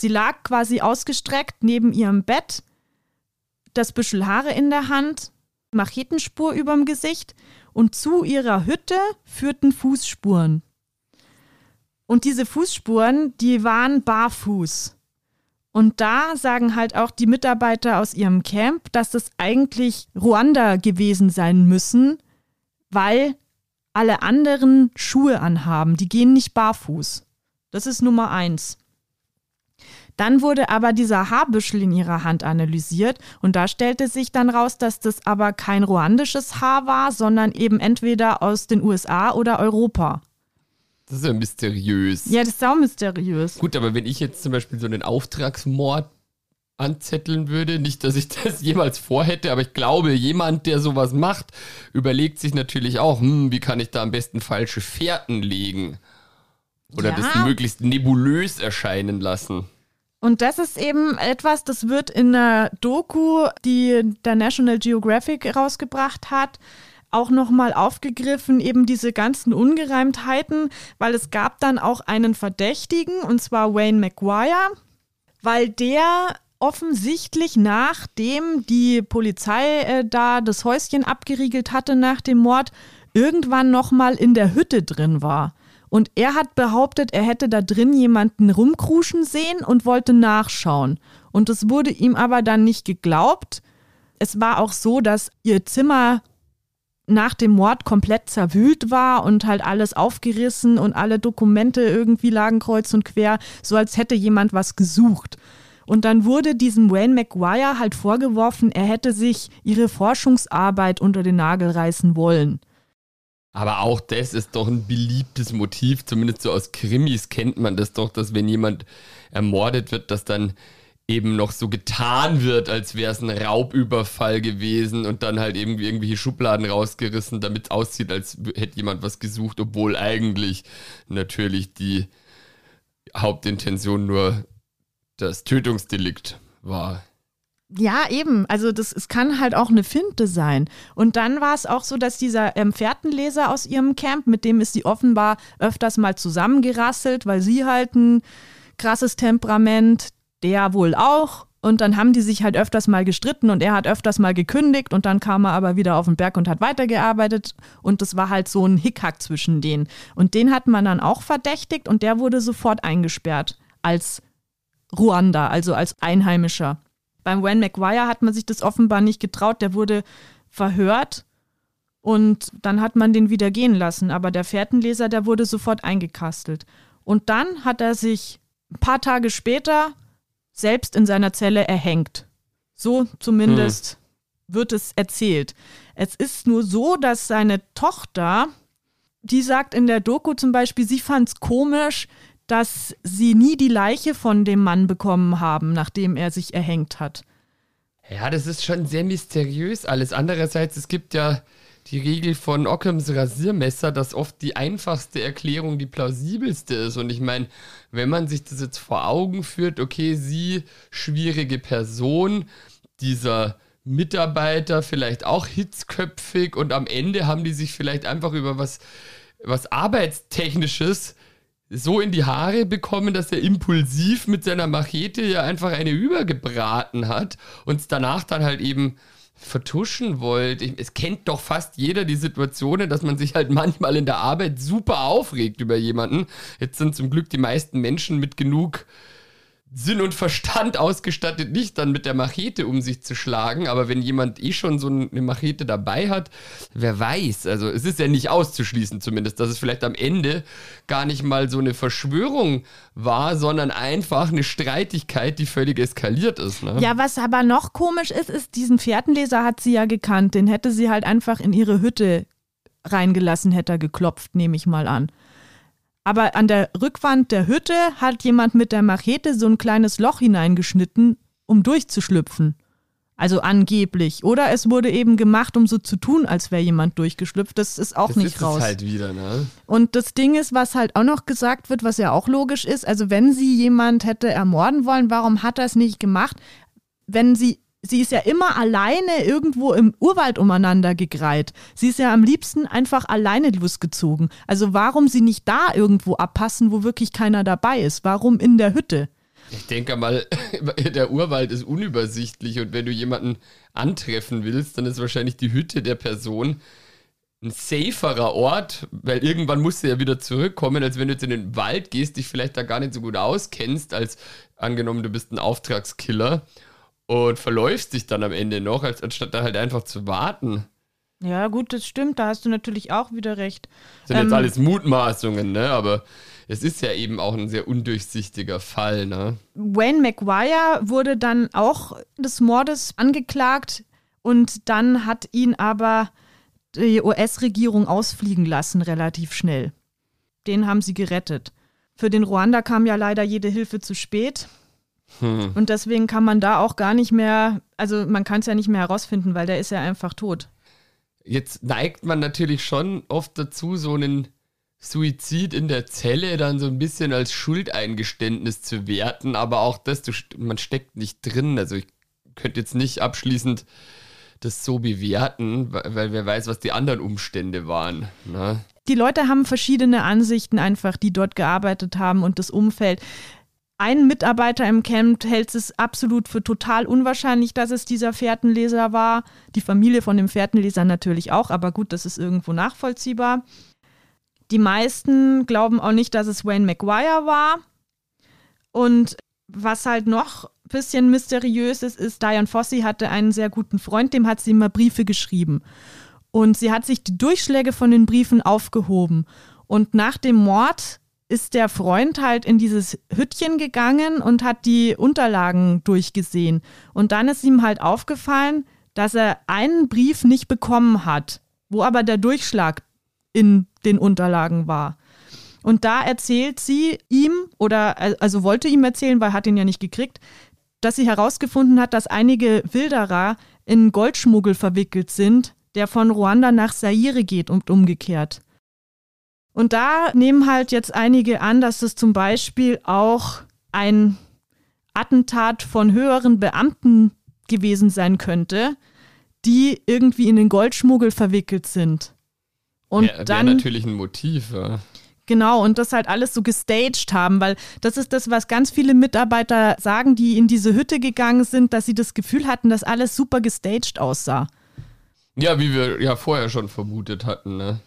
Sie lag quasi ausgestreckt neben ihrem Bett, das Büschel Haare in der Hand, Machetenspur überm Gesicht und zu ihrer Hütte führten Fußspuren. Und diese Fußspuren, die waren barfuß. Und da sagen halt auch die Mitarbeiter aus ihrem Camp, dass das eigentlich Ruanda gewesen sein müssen, weil alle anderen Schuhe anhaben. Die gehen nicht barfuß. Das ist Nummer eins. Dann wurde aber dieser Haarbüschel in ihrer Hand analysiert und da stellte sich dann raus, dass das aber kein ruandisches Haar war, sondern eben entweder aus den USA oder Europa. Das ist ja mysteriös. Ja, das ist auch mysteriös. Gut, aber wenn ich jetzt zum Beispiel so einen Auftragsmord anzetteln würde, nicht, dass ich das jemals vorhätte, aber ich glaube, jemand, der sowas macht, überlegt sich natürlich auch, hm, wie kann ich da am besten falsche Fährten legen? Oder Ja. das möglichst nebulös erscheinen lassen. Und das ist eben etwas, das wird in einer Doku, die der National Geographic rausgebracht hat, auch nochmal aufgegriffen, eben diese ganzen Ungereimtheiten, weil es gab dann auch einen Verdächtigen, und zwar Wayne Maguire, weil der offensichtlich nachdem die Polizei äh, da das Häuschen abgeriegelt hatte nach dem Mord, irgendwann nochmal in der Hütte drin war. Und er hat behauptet, er hätte da drin jemanden rumkruschen sehen und wollte nachschauen. Und es wurde ihm aber dann nicht geglaubt. Es war auch so, dass ihr Zimmer nach dem Mord komplett zerwühlt war und halt alles aufgerissen und alle Dokumente irgendwie lagen kreuz und quer, so als hätte jemand was gesucht. Und dann wurde diesem Wayne Maguire halt vorgeworfen, er hätte sich ihre Forschungsarbeit unter den Nagel reißen wollen. Aber auch das ist doch ein beliebtes Motiv, zumindest so aus Krimis kennt man das doch, dass wenn jemand ermordet wird, dass dann eben noch so getan wird, als wäre es ein Raubüberfall gewesen und dann halt irgendwie irgendwelche Schubladen rausgerissen, damit es aussieht, als hätte jemand was gesucht, obwohl eigentlich natürlich die Hauptintention nur das Tötungsdelikt war. Ja, eben. Also das, es kann halt auch eine Finte sein. Und dann war es auch so, dass dieser ähm, Fährtenleser aus ihrem Camp, mit dem ist sie offenbar öfters mal zusammengerasselt, weil sie halt ein krasses Temperament, der wohl auch. Und dann haben die sich halt öfters mal gestritten und er hat öfters mal gekündigt und dann kam er aber wieder auf den Berg und hat weitergearbeitet und das war halt so ein Hickhack zwischen denen. Und den hat man dann auch verdächtigt und der wurde sofort eingesperrt als Ruanda, also als Einheimischer. Beim Wayne Maguire hat man sich das offenbar nicht getraut, der wurde verhört und dann hat man den wieder gehen lassen. Aber der Fährtenleser, der wurde sofort eingekastelt. Und dann hat er sich ein paar Tage später selbst in seiner Zelle erhängt. So zumindest wird es erzählt. Es ist nur so, dass seine Tochter, die sagt in der Doku zum Beispiel, sie fand es komisch, dass sie nie die Leiche von dem Mann bekommen haben, nachdem er sich erhängt hat. Ja, das ist schon sehr mysteriös alles. Andererseits, es gibt ja die Regel von Ockhams Rasiermesser, dass oft die einfachste Erklärung die plausibelste ist. Und ich meine, wenn man sich das jetzt vor Augen führt, okay, sie, schwierige Person, dieser Mitarbeiter vielleicht auch hitzköpfig und am Ende haben die sich vielleicht einfach über was, was Arbeitstechnisches so in die Haare bekommen, dass er impulsiv mit seiner Machete ja einfach eine übergebraten hat und danach dann halt eben vertuschen wollt. Ich, es kennt doch fast jeder die Situationen, dass man sich halt manchmal in der Arbeit super aufregt über jemanden. Jetzt sind zum Glück die meisten Menschen mit genug Sinn und Verstand ausgestattet, nicht dann mit der Machete um sich zu schlagen. Aber wenn jemand eh schon so eine Machete dabei hat, wer weiß. Also es ist ja nicht auszuschließen zumindest, dass es vielleicht am Ende gar nicht mal so eine Verschwörung war, sondern einfach eine Streitigkeit, die völlig eskaliert ist. Ne? Ja, was aber noch komisch ist, ist, diesen Fährtenleser hat sie ja gekannt. Den hätte sie halt einfach in ihre Hütte reingelassen, hätte er geklopft, nehme ich mal an. Aber an der Rückwand der Hütte hat jemand mit der Machete so ein kleines Loch hineingeschnitten, um durchzuschlüpfen. Also angeblich. Oder es wurde eben gemacht, um so zu tun, als wäre jemand durchgeschlüpft. Das ist auch das nicht ist raus. Es halt wieder, ne? Und das Ding ist, was halt auch noch gesagt wird, was ja auch logisch ist, also wenn sie jemand hätte ermorden wollen, warum hat er es nicht gemacht? Wenn sie, sie ist ja immer alleine irgendwo im Urwald umeinander gegreit. Sie ist ja am liebsten einfach alleine losgezogen. Also warum sie nicht da irgendwo abpassen, wo wirklich keiner dabei ist? Warum in der Hütte? Ich denke mal, der Urwald ist unübersichtlich und wenn du jemanden antreffen willst, dann ist wahrscheinlich die Hütte der Person ein saferer Ort, weil irgendwann musst du ja wieder zurückkommen, als wenn du jetzt in den Wald gehst, dich vielleicht da gar nicht so gut auskennst, als angenommen, du bist ein Auftragskiller und verläufst dich dann am Ende noch, als anstatt da halt einfach zu warten. Ja, gut, das stimmt, da hast du natürlich auch wieder recht. Das sind ähm, jetzt alles Mutmaßungen, ne? Aber es ist ja eben auch ein sehr undurchsichtiger Fall. Ne? Wayne McGuire wurde dann auch des Mordes angeklagt und dann hat ihn aber die US-Regierung ausfliegen lassen, relativ schnell. Den haben sie gerettet. Für den Ruanda kam ja leider jede Hilfe zu spät. Hm. Und deswegen kann man da auch gar nicht mehr, also man kann es ja nicht mehr herausfinden, weil der ist ja einfach tot. Jetzt neigt man natürlich schon oft dazu, so einen Suizid in der Zelle dann so ein bisschen als Schuldeingeständnis zu werten, aber auch das, du, man steckt nicht drin. Also ich könnte jetzt nicht abschließend das so bewerten, weil wer weiß, was die anderen Umstände waren. Ne? Die Leute haben verschiedene Ansichten einfach, die dort gearbeitet haben und das Umfeld. Ein Mitarbeiter im Camp hält es absolut für total unwahrscheinlich, dass es dieser Fährtenleser war. Die Familie von dem Fährtenleser natürlich auch, aber gut, das ist irgendwo nachvollziehbar. Die meisten glauben auch nicht, dass es Wayne McGuire war. Und was halt noch ein bisschen mysteriös ist, ist, Diane Fossey hatte einen sehr guten Freund, dem hat sie immer Briefe geschrieben. Und sie hat sich die Durchschläge von den Briefen aufgehoben. Und nach dem Mord ist der Freund halt in dieses Hüttchen gegangen und hat die Unterlagen durchgesehen. Und dann ist ihm halt aufgefallen, dass er einen Brief nicht bekommen hat, wo aber der Durchschlag in den Unterlagen war. Und da erzählt sie ihm, oder also wollte ihm erzählen, weil er hat ihn ja nicht gekriegt, dass sie herausgefunden hat, dass einige Wilderer in Goldschmuggel verwickelt sind, der von Ruanda nach Zaire geht und umgekehrt. Und da nehmen halt jetzt einige an, dass es zum Beispiel auch ein Attentat von höheren Beamten gewesen sein könnte, die irgendwie in den Goldschmuggel verwickelt sind. Und ja, dann natürlich ein Motiv. Ja. Genau, und das halt alles so gestaged haben, weil das ist das, was ganz viele Mitarbeiter sagen, die in diese Hütte gegangen sind, dass sie das Gefühl hatten, dass alles super gestaged aussah. Ja, wie wir ja vorher schon vermutet hatten, ne?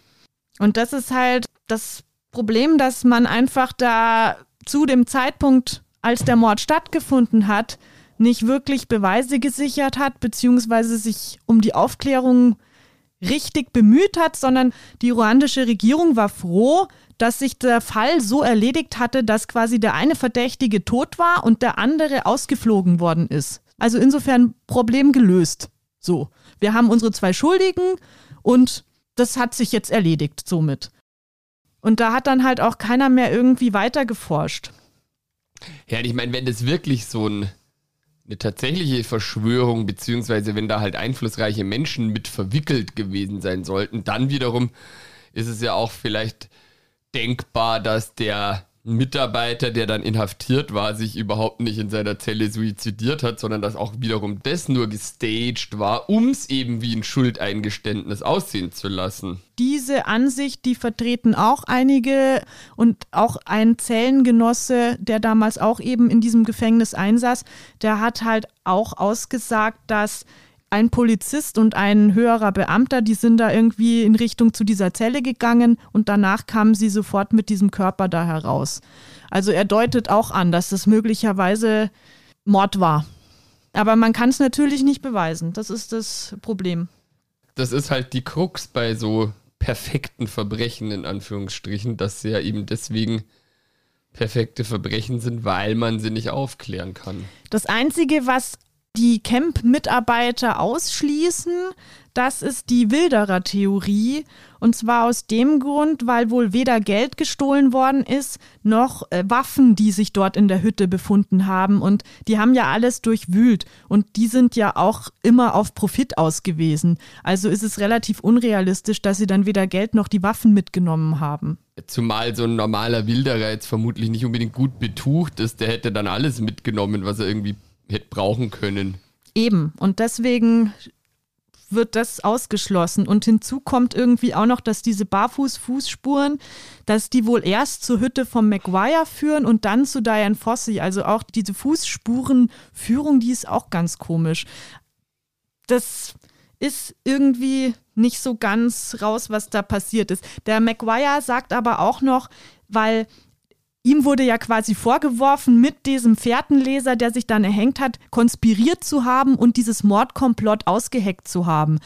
Und das ist halt das Problem, dass man einfach da zu dem Zeitpunkt, als der Mord stattgefunden hat, nicht wirklich Beweise gesichert hat, beziehungsweise sich um die Aufklärung richtig bemüht hat, sondern die ruandische Regierung war froh, dass sich der Fall so erledigt hatte, dass quasi der eine Verdächtige tot war und der andere ausgeflogen worden ist. Also insofern Problem gelöst. So, wir haben unsere zwei Schuldigen und das hat sich jetzt erledigt somit. Und da hat dann halt auch keiner mehr irgendwie weiter geforscht. Ja, ich meine, wenn das wirklich so ein eine tatsächliche Verschwörung, beziehungsweise wenn da halt einflussreiche Menschen mit verwickelt gewesen sein sollten, dann wiederum ist es ja auch vielleicht denkbar, dass der Mitarbeiter, der dann inhaftiert war, sich überhaupt nicht in seiner Zelle suizidiert hat, sondern dass auch wiederum das nur gestaged war, um es eben wie ein Schuldeingeständnis aussehen zu lassen. Diese Ansicht, die vertreten auch einige und auch ein Zellengenosse, der damals auch eben in diesem Gefängnis einsaß, der hat halt auch ausgesagt, dass ein Polizist und ein höherer Beamter, die sind da irgendwie in Richtung zu dieser Zelle gegangen und danach kamen sie sofort mit diesem Körper da heraus. Also er deutet auch an, dass das möglicherweise Mord war. Aber man kann es natürlich nicht beweisen. Das ist das Problem. Das ist halt die Krux bei so perfekten Verbrechen in Anführungsstrichen, dass sie ja eben deswegen perfekte Verbrechen sind, weil man sie nicht aufklären kann. Das Einzige, was die Camp-Mitarbeiter ausschließen. Das ist die Wilderer-Theorie. Und zwar aus dem Grund, weil wohl weder Geld gestohlen worden ist, noch äh, Waffen, die sich dort in der Hütte befunden haben. Und die haben ja alles durchwühlt. Und die sind ja auch immer auf Profit ausgewiesen. Also ist es relativ unrealistisch, dass sie dann weder Geld noch die Waffen mitgenommen haben. Zumal so ein normaler Wilderer jetzt vermutlich nicht unbedingt gut betucht ist. Der hätte dann alles mitgenommen, was er irgendwie hätte brauchen können. Eben. Und deswegen wird das ausgeschlossen. Und hinzu kommt irgendwie auch noch, dass diese Barfuß-Fußspuren, dass die wohl erst zur Hütte von Maguire führen und dann zu Diane Fossey. Also auch diese Fußspurenführung, die ist auch ganz komisch. Das ist irgendwie nicht so ganz raus, was da passiert ist. Der Maguire sagt aber auch noch, weil Ihm wurde ja quasi vorgeworfen, mit diesem Fährtenleser, der sich dann erhängt hat, konspiriert zu haben und dieses Mordkomplott ausgeheckt zu haben.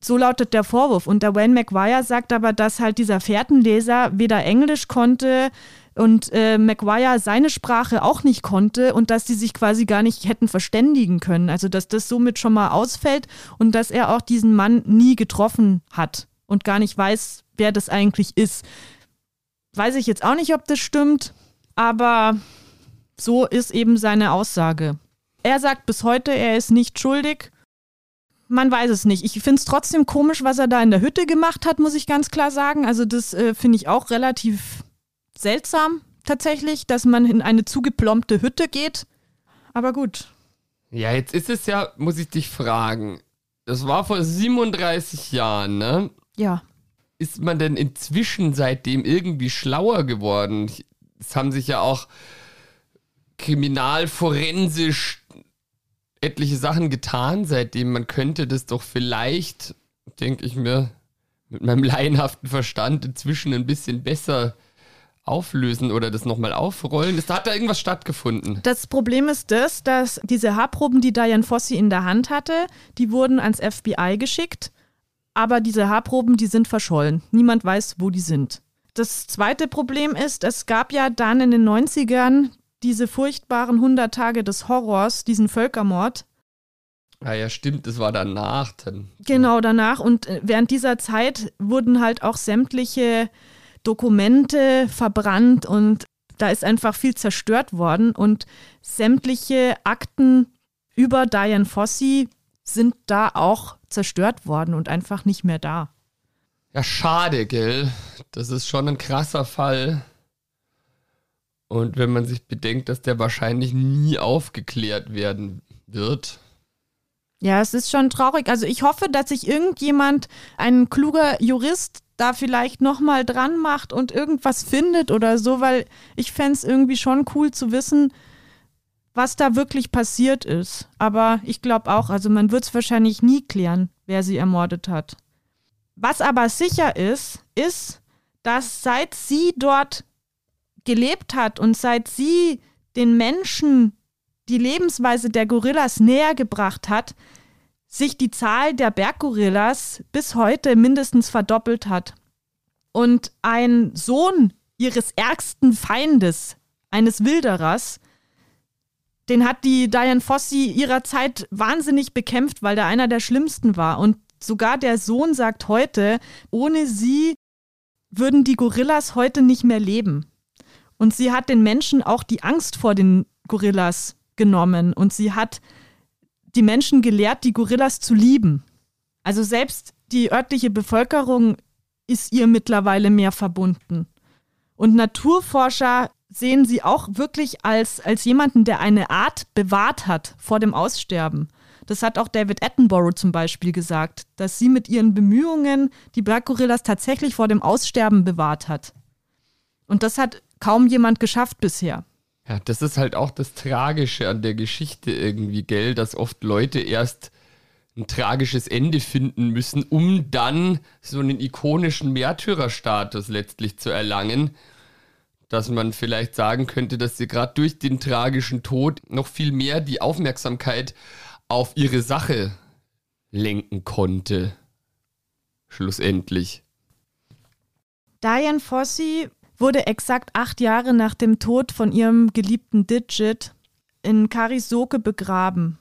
So lautet der Vorwurf. Und der Wayne McGuire sagt aber, dass halt dieser Fährtenleser weder Englisch konnte und äh, McGuire seine Sprache auch nicht konnte und dass die sich quasi gar nicht hätten verständigen können. Also dass das somit schon mal ausfällt und dass er auch diesen Mann nie getroffen hat und gar nicht weiß, wer das eigentlich ist. Weiß ich jetzt auch nicht, ob das stimmt, aber so ist eben seine Aussage. Er sagt bis heute, er ist nicht schuldig. Man weiß es nicht. Ich finde es trotzdem komisch, was er da in der Hütte gemacht hat, muss ich ganz klar sagen. Also das äh, finde ich auch relativ seltsam tatsächlich, dass man in eine zugeplombte Hütte geht. Aber gut. Ja, jetzt ist es ja, muss ich dich fragen. Das war vor 37 Jahren, ne? Ja ist man denn inzwischen seitdem irgendwie schlauer geworden? Es haben sich ja auch kriminalforensisch etliche Sachen getan seitdem. Man könnte das doch vielleicht, denke ich mir, mit meinem laienhaften Verstand inzwischen ein bisschen besser auflösen oder das nochmal aufrollen? Ist, hat da irgendwas stattgefunden? Das Problem ist das, dass diese Haarproben, die Diane Fossi in der Hand hatte, die wurden ans FBI geschickt aber diese Haarproben, die sind verschollen. Niemand weiß, wo die sind. Das zweite Problem ist, es gab ja dann in den 90ern diese furchtbaren 100 Tage des Horrors, diesen Völkermord. Ah ja, stimmt, das war danach dann. Genau, danach. Und äh, während dieser Zeit wurden halt auch sämtliche Dokumente verbrannt und da ist einfach viel zerstört worden und sämtliche Akten über Diane Fossey sind da auch zerstört worden und einfach nicht mehr da. Ja, schade, gell? Das ist schon ein krasser Fall. Und wenn man sich bedenkt, dass der wahrscheinlich nie aufgeklärt werden wird. Ja, es ist schon traurig. Also ich hoffe, dass sich irgendjemand, ein kluger Jurist, da vielleicht nochmal dran macht und irgendwas findet oder so, weil ich fände es irgendwie schon cool zu wissen, was da wirklich passiert ist. Aber ich glaube auch, also man wird es wahrscheinlich nie klären, wer sie ermordet hat. Was aber sicher ist, ist, dass seit sie dort gelebt hat und seit sie den Menschen die Lebensweise der Gorillas näher gebracht hat, sich die Zahl der Berggorillas bis heute mindestens verdoppelt hat. Und ein Sohn ihres ärgsten Feindes, eines Wilderers, den hat die Diane Fossey ihrer Zeit wahnsinnig bekämpft, weil der einer der schlimmsten war. Und sogar der Sohn sagt heute, ohne sie würden die Gorillas heute nicht mehr leben. Und sie hat den Menschen auch die Angst vor den Gorillas genommen und sie hat die Menschen gelehrt, die Gorillas zu lieben. Also selbst die örtliche Bevölkerung ist ihr mittlerweile mehr verbunden. Und Naturforscher sehen sie auch wirklich als, als jemanden, der eine Art bewahrt hat vor dem Aussterben. Das hat auch David Attenborough zum Beispiel gesagt, dass sie mit ihren Bemühungen die Berggorillas tatsächlich vor dem Aussterben bewahrt hat. Und das hat kaum jemand geschafft bisher. Ja, das ist halt auch das Tragische an der Geschichte irgendwie, gell, dass oft Leute erst ein tragisches Ende finden müssen, um dann so einen ikonischen Märtyrerstatus letztlich zu erlangen dass man vielleicht sagen könnte, dass sie gerade durch den tragischen Tod noch viel mehr die Aufmerksamkeit auf ihre Sache lenken konnte. Schlussendlich. Diane Fossey wurde exakt acht Jahre nach dem Tod von ihrem geliebten Digit in Karisoke begraben.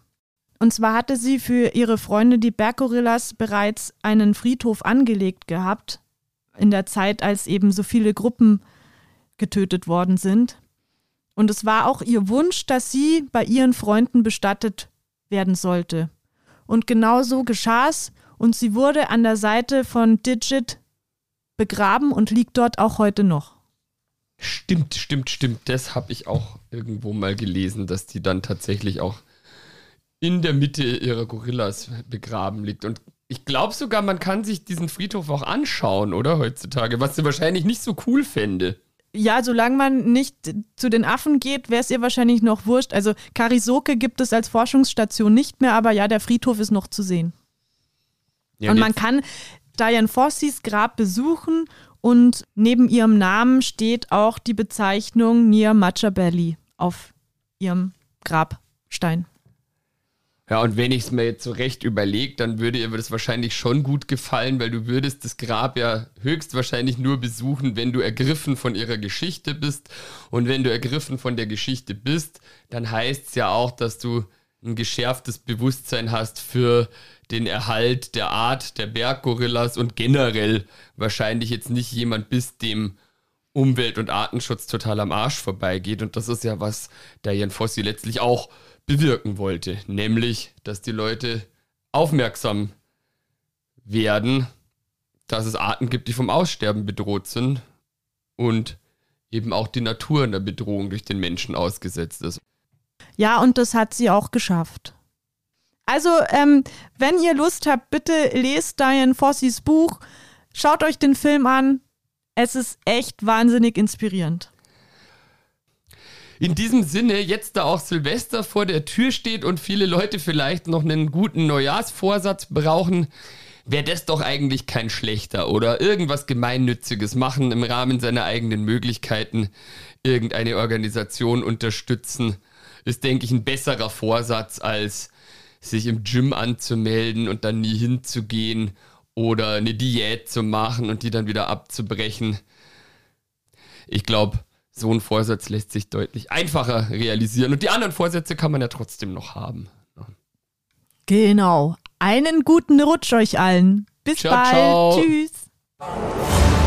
Und zwar hatte sie für ihre Freunde, die Berggorillas, bereits einen Friedhof angelegt gehabt, in der Zeit, als eben so viele Gruppen getötet worden sind. Und es war auch ihr Wunsch, dass sie bei ihren Freunden bestattet werden sollte. Und genau so geschah es und sie wurde an der Seite von Digit begraben und liegt dort auch heute noch. Stimmt, stimmt, stimmt. Das habe ich auch irgendwo mal gelesen, dass die dann tatsächlich auch in der Mitte ihrer Gorillas begraben liegt. Und ich glaube sogar, man kann sich diesen Friedhof auch anschauen, oder heutzutage, was sie wahrscheinlich nicht so cool fände. Ja, solange man nicht zu den Affen geht, wäre es ihr wahrscheinlich noch wurscht. Also Karisoke gibt es als Forschungsstation nicht mehr, aber ja, der Friedhof ist noch zu sehen. Ja, und man kann Diane Fossis Grab besuchen und neben ihrem Namen steht auch die Bezeichnung Nia Machabelli auf ihrem Grabstein. Ja, und wenn ich es mir jetzt so recht überlege, dann würde ihr das wahrscheinlich schon gut gefallen, weil du würdest das Grab ja höchstwahrscheinlich nur besuchen, wenn du ergriffen von ihrer Geschichte bist. Und wenn du ergriffen von der Geschichte bist, dann heißt es ja auch, dass du ein geschärftes Bewusstsein hast für den Erhalt der Art der Berggorillas und generell wahrscheinlich jetzt nicht jemand bist, dem Umwelt- und Artenschutz total am Arsch vorbeigeht. Und das ist ja was Jan Fossi letztlich auch bewirken wollte, nämlich, dass die Leute aufmerksam werden, dass es Arten gibt, die vom Aussterben bedroht sind und eben auch die Natur in der Bedrohung durch den Menschen ausgesetzt ist. Ja, und das hat sie auch geschafft. Also, ähm, wenn ihr Lust habt, bitte lest Diane Fossis Buch, schaut euch den Film an. Es ist echt wahnsinnig inspirierend. In diesem Sinne, jetzt da auch Silvester vor der Tür steht und viele Leute vielleicht noch einen guten Neujahrsvorsatz brauchen, wäre das doch eigentlich kein schlechter oder irgendwas Gemeinnütziges machen im Rahmen seiner eigenen Möglichkeiten, irgendeine Organisation unterstützen, ist, denke ich, ein besserer Vorsatz als sich im Gym anzumelden und dann nie hinzugehen oder eine Diät zu machen und die dann wieder abzubrechen. Ich glaube, so ein Vorsatz lässt sich deutlich einfacher realisieren. Und die anderen Vorsätze kann man ja trotzdem noch haben. Genau. Einen guten Rutsch euch allen. Bis ciao, bald. Ciao. Tschüss.